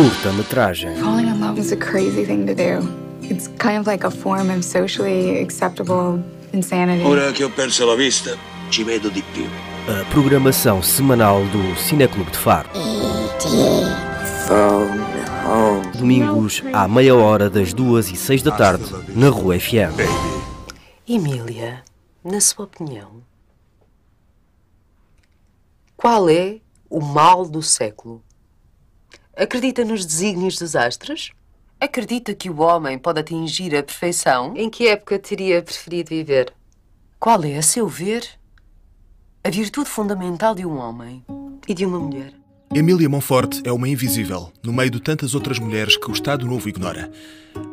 Curta-metragem. Falling in love is a crazy thing to do. It's kind of like a form of socially acceptable insanity. Ora che ho perso la vista, ci vedo di più. A programação semanal do Cineclube de Faro. Domingos à meia hora das duas e seis da tarde na Rua FM. Emília, na sua opinião, qual é o mal do século? Acredita nos desígnios dos astros? Acredita que o homem pode atingir a perfeição? Em que época teria preferido viver? Qual é, a seu ver, a virtude fundamental de um homem e de uma mulher? Emília Monforte é uma invisível, no meio de tantas outras mulheres que o Estado Novo ignora.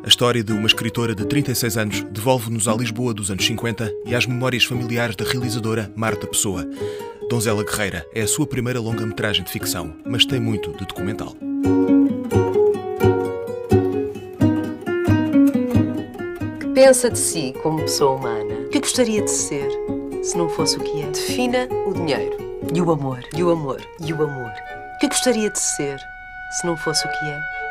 A história de uma escritora de 36 anos devolve-nos à Lisboa dos anos 50 e às memórias familiares da realizadora Marta Pessoa. Donzela Guerreira é a sua primeira longa-metragem de ficção, mas tem muito de documental. Que pensa de si como pessoa humana? Que gostaria de ser se não fosse o que é? Defina o dinheiro e o amor e o amor e o amor. Que gostaria de ser se não fosse o que é?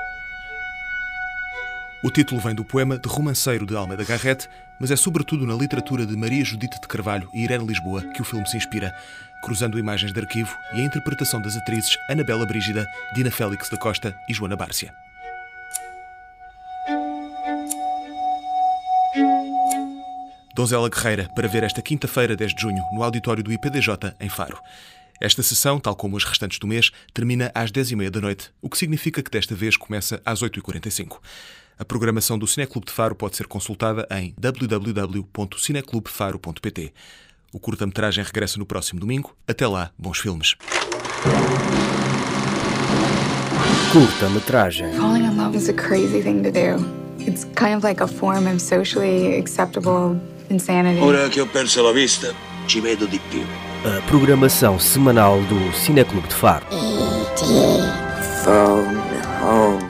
O título vem do poema de romanceiro de Almeida Garrett, mas é sobretudo na literatura de Maria Judite de Carvalho e Irene Lisboa que o filme se inspira, cruzando imagens de arquivo e a interpretação das atrizes Anabela Brígida, Dina Félix da Costa e Joana Bárcia. Donzela Guerreira, para ver esta quinta-feira, 10 de junho, no auditório do IPDJ, em Faro. Esta sessão, tal como as restantes do mês, termina às 10h30 da noite, o que significa que desta vez começa às 8h45. A programação do Cineclube de Faro pode ser consultada em www.cineclubefaro.pt. O curta-metragem regressa no próximo domingo. Até lá, bons filmes. Curta-metragem. Falling in love is a crazy thing to do. It's kind of like a form of socially acceptable insanity. Ora che ho perso la vista, ci vedo di più. A programação semanal do Cineclube de Faro.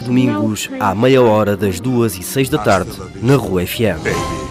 Domingos à meia hora das duas e seis da tarde na Rua FM.